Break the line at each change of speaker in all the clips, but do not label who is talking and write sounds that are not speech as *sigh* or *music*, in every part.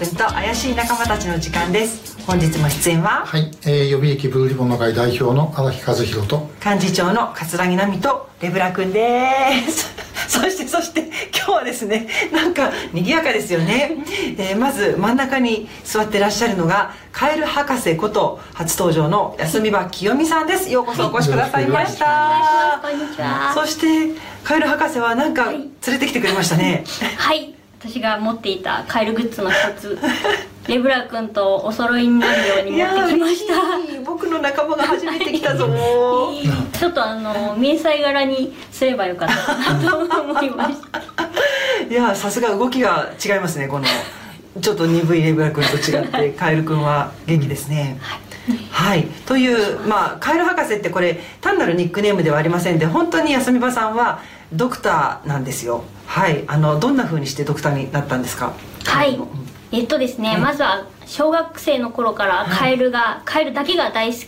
君と怪しい仲間たちの時間です。本日も出演は
はい、えー、予備役ブルーリボンの会代表の荒木和弘と
幹事長の桂木奈美とレブラ君です。*laughs* そしてそして今日はですねなんか賑やかですよね、えー、まず真ん中に座ってらっしゃるのがカエル博士こと初登場の安見場清美さんです。ようこそお越しくださいました、
はい、こんにちは。
そしてカエル博士は何か連れてきてくれましたね。
はい私が持っていたカエルグッズの一つ。レブラ君とお揃いになるように持ってきました。
僕の仲間が初めて来たぞ。
ちょっとあの迷彩柄にすればよかったな。と思いました。*laughs*
いやさすが動きが違いますねこの。ちょっと鈍いレブラ君と違ってカエル君は元気ですね、はいはい、という、まあ、カエル博士ってこれ単なるニックネームではありませんで本当に休み場さんはドクターなんですよ。はい。あのどんなふうにしてドクターになったんですか？
はい。えっとですね、まずは小学生の頃からカエルが、はい、カエルだけが大好き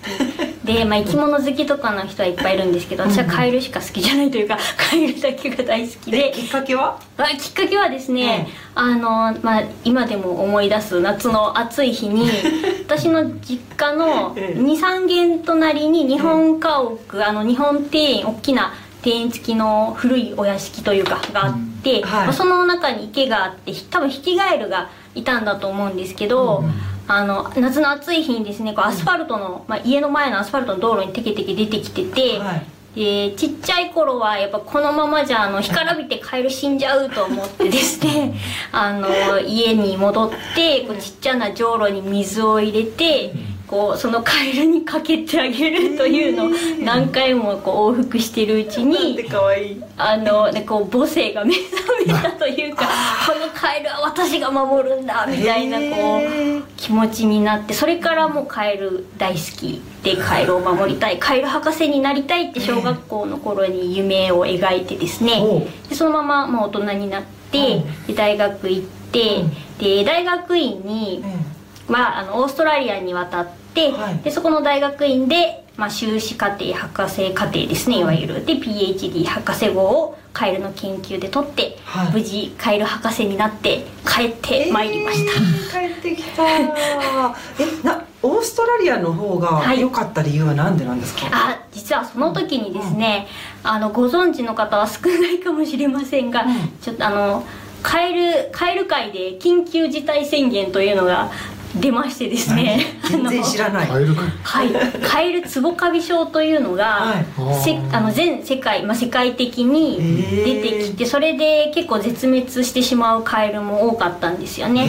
で、まあ、生き物好きとかの人はいっぱいいるんですけど私はカエルしか好きじゃないというか *laughs* カエルだけが大好きで。
きっかけは？
あきっかけはですね、あの、まあ、今でも思い出す夏の暑い日に *laughs* 私の実家の23軒隣に日本家屋、あの日本庭園大きな庭園付きの古いお屋敷というかがあって、うん。はい、その中に池があって多分ヒキガエルがいたんだと思うんですけど、うん、あの夏の暑い日にですねこうアスファルトの、まあ、家の前のアスファルトの道路にテケテケ出てきてて、はい、でちっちゃい頃はやっぱこのままじゃあの干からびてカエル死んじゃうと思ってですねあの家に戻ってこうちっちゃなじょうろに水を入れて。こうそのカエルにかけてあげるというのを何回もこう往復してるうちにあのでこう母性が目覚めたというかこのカエルは私が守るんだみたいなこう気持ちになってそれからもうカエル大好きでカエルを守りたいカエル博士になりたいって小学校の頃に夢を描いてですねでそのままもう大人になってで大学行ってで大学院にはあのオーストラリアに渡って。、はい、でそこの大学院で、まあ、修士課程博士課程ですねい。わゆる。で PhD 博士号をカエルの研究で取って、はい、無事カエル博士になって帰ってまいりました、
えー、帰ってきた。えなオーストラリアの方が良かった理由は何でなんですか、はい、
あ実はその時にですね、うん、あのご存知の方は少ないかもしれませんが、うん、ちょっとあのカエルカエル界で緊急事態宣言というのが出ましてですね。
全然知らない。
はい。カエルツボカビ症というのが、はい、せあの全世界、まあ、世界的に出てきてそれで結構絶滅してしまうカエルも多かったんですよね。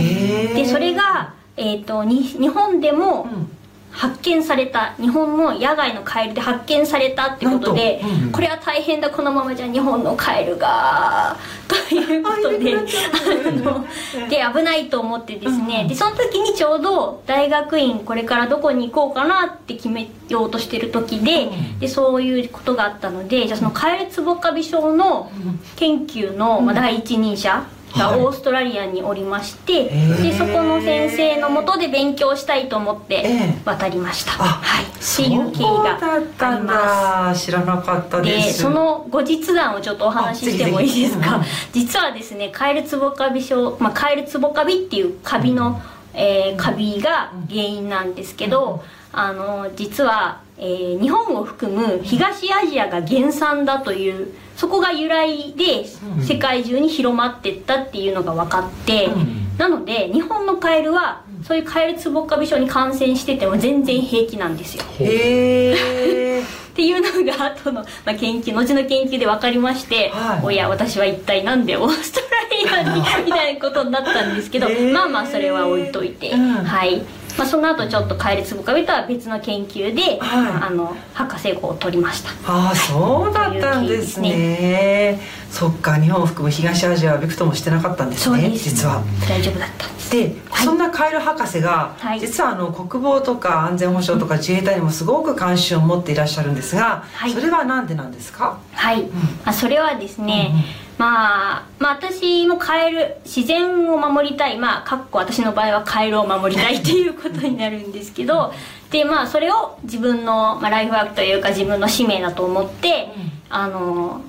でそれが、えーと、に日本でも、うん発見された日本の野外のカエルで発見されたってことで、うん、これは大変だこのままじゃ日本のカエルが。ということであので危ないと思ってですね、うん、でその時にちょうど大学院これからどこに行こうかなって決めようとしてる時でうん、でそういうことがあったのでじゃあそのカエルツボカビ症の研究の、まあ、第一人者、がオーストラリアにおりまして、はい、でそこの先生のもとで勉強したいと思って渡りました、えー、はい。っていう経緯があります。
知らなかったで
す。その後日談をちょっとお話ししてもいいですか、実はですねカエルツボカビ症、まあ、カエルツボカビっていうカビの、うん、えー、カビが原因なんですけど、うん、あの実は、えー、日本を含む東アジアが原産だというそこが由来で世界中に広まってったっていうのが分かって、うん、なので日本のカエルはそういうカエルツボカビ症に感染してても全然平気なんですよ。へえっていうのが後の、まあ、研究後の研究で分かりまして、はい、おや私は一体なんでオーストラリアに *laughs* みたいなことになったんですけどまあまあそれは置いといて、うん、はいまあ、その後ちょっと帰りつぶかびとは別の研究で、はい、あの博士号を取りました。
ああそうだったんですね。ね。そっか日本を含む東アジアはびくともしてなかったんですね実は。
大丈夫だったんです。
で、はい、そんなカエル博士が、はい、実はあの国防とか安全保障とか自衛隊にもすごく関心を持っていらっしゃるんですが、はい、それは何でなんですか？
はい、うん、あそれはですね、うんうんまあ、まあ私もカエル自然を守りたい。まあかっこ私の場合はカエルを守りたい。*laughs* っていうことになるんですけど。でまあそれを自分の、まあ、ライフワークというか自分の使命だと思って、うん、あの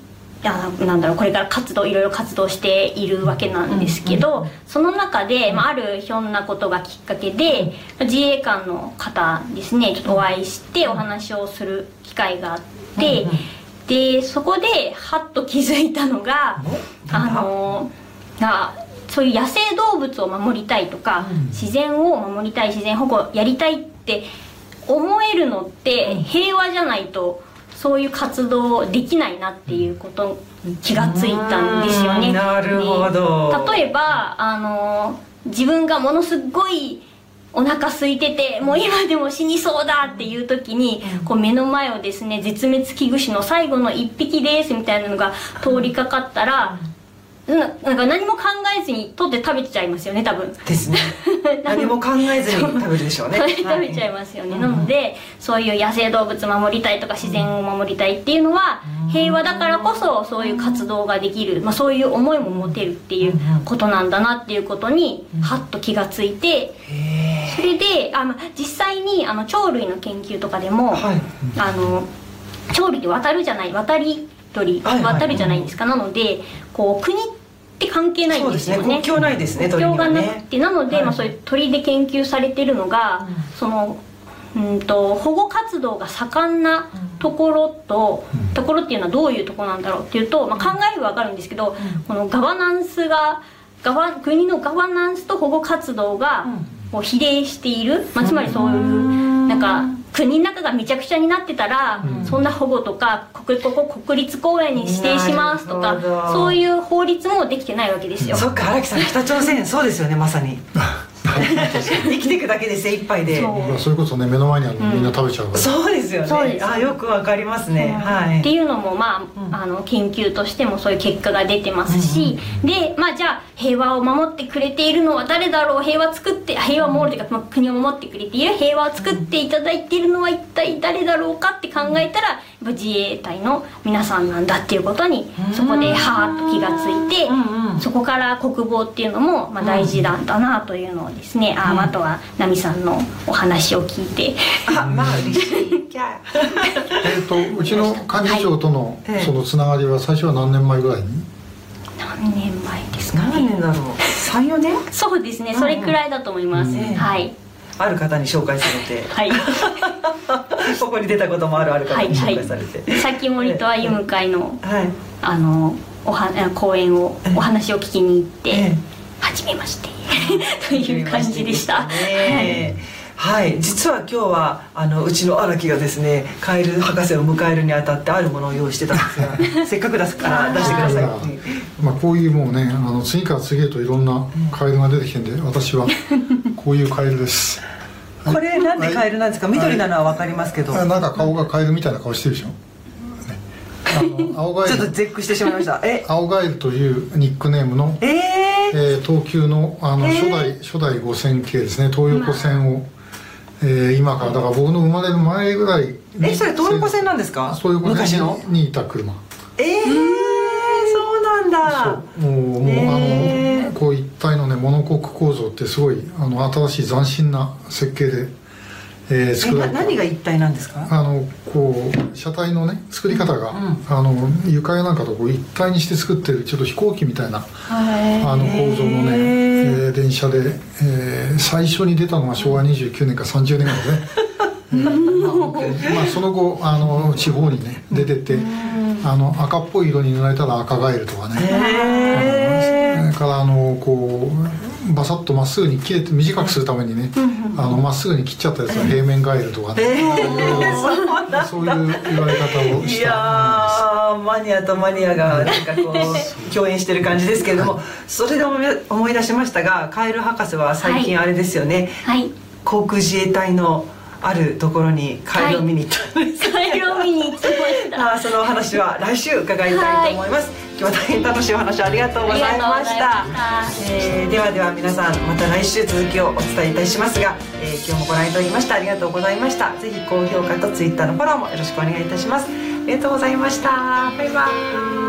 あなんだろうこれから活動いろいろ活動しているわけなんですけど、その中で、まあ、あるひょんなことがきっかけで、自衛官の方ですねちょっとお会いしてお話をする機会があって、でそこでハッと気づいたのがあのがそういう野生動物を守りたいとか、自然を守りたい自然保護やりたいって思えるのって平和じゃないとそういう活動できないなっていうことに気がついたんですよね。
なるほど。
例えばあの自分がものすごいお腹空いててもう今でも死にそうだっていう時に、こう目の前をですね絶滅危惧種の最後の一匹ですみたいなのが通りかかったら、ななんか何も考えずに取って食べちゃいますよね多分。
ですね。*laughs* 何も考えずに食べるでしょうね。
食べちゃいますよね、はい、なのでそういう野生動物守りたいとか自然を守りたいっていうのは平和だからこそそういう活動ができる、まあ、そういう思いも持てるっていうことなんだなっていうことにハッと気がついてそれであ、まあ、実際にあの鳥類の研究とかでも、はい、あの鳥類って渡るじゃない渡り鳥渡るじゃないですか、なのでこう国って関係ないんですよね、ね、
国境ないですね
国境がなくて、なので、はい、まあ、そういう鳥で研究されてるのが、うん、そのうんと保護活動が盛んなところと、うん、ところっていうのはどういうところなんだろうっていうと、まあ、考えれば分かるんですけど、うん、このガバナンスがガバ国のガバナンスと保護活動がこう比例している、まあ、つまりそういうなんか国の中がめちゃくちゃになってたら、うん、そんな保護とか国ここ国立公園に指定しますとかそういう法律もできてないわけですよ。
そっか荒木さん北朝鮮 *laughs* そうですよねまさに。*laughs* 生きていくだけで精一杯で。
そう。それこそね目の前にあるのみんな食べちゃうから、
そうですよね。あよくわかりますね、はい、
っていうのもまあ,、あの研究としてもそういう結果が出てますし、でまあじゃあ平和を守ってくれているのは誰だろう？平和作って平和を守るというか、まあ、国を守ってくれている。平和を作っていただいているのは一体誰だろうかって考えたら自衛隊の皆さんなんだっていうことにそこでハーッと気がついて、そこから国防っていうのもまあ大事なんだなというのをですね、ああとは奈美さんのお話を聞いて。
あまあ嬉しい
えっとうちの幹事長とのそのつながりは最初は何年前ぐらいに？
何年前ですか、
ね、何年だろう。34年？*laughs*
そうですね。それくらいだと思います、はい。
ある方に紹介されて、はい、*laughs* ここに出たこともあるある方に紹介されて、
はいはい、先森と歩む会の、はい、あのおは講演をお話を聞きに行って、ええ、初めまして。*laughs* という感じでした。
ね、はい、実は今日はあのうちの荒木がですねカエル博士を迎えるにあたってあるものを用意してたんですが *laughs* せっかくですから出してください、
まあ、こういうもうねあの次から次へといろんなカエルが出てきてんで私は *laughs* こういうカエルです。
これなんでカエルなんですか、緑なのは分かりますけど、
なんか顔がカエルみたいな顔してるでしょ？
あの *laughs* 青ガエル。ちょっと絶句してしまいました。
え？青ガエルというニックネームの、えー、えー、東急のあの、初代初代5000系ですね。東横線を、えー、今からだから僕の生まれる前ぐらい
えそれ東横線なんですか？
東横線にいた車。
ええー、そうなんだ。
そうもうもう、えー、あのこう一体のねモノコック構造ってすごいあの新しい斬新な設計で
えー、作られた。何が一体なんですか？
あのこう車体のね作り方が、うん、あの床やなんかとこう一体にして作ってるちょっと飛行機みたいなあの構造のね、えー、電車で、えー、最初に出たのが昭和29年か30年ぐらいでね。え *laughs* ー、まあ、その後あの地方にね出ててあの赤っぽい色に塗られたら赤ガエルとかね。それからあのこうバサッとまっすぐに切れて短くするためにねあのまっすぐに切っちゃったやつは平面ガエルとかね、えー、そういう言われ方をしたい
やマニアとマニアがなんかこう共演してる感じですけれども、はい、それで思い出しましたがカエル博士は最近あれですよね、はい、航空自衛隊のあるところにカエルを見に行ったんです、
はい、*laughs* カエルを見に行ました。
あそのお話は来週伺いたいと思います、はい今日は大変楽しいお話ありがとうございました。えー、ではでは皆さんまた来週続きをお伝えいたしますが、えー、今日もご覧いただきましてありがとうございました。ぜひ高評価と Twitter のフォローもよろしくお願いいたします。ありがとうございました。バイバイ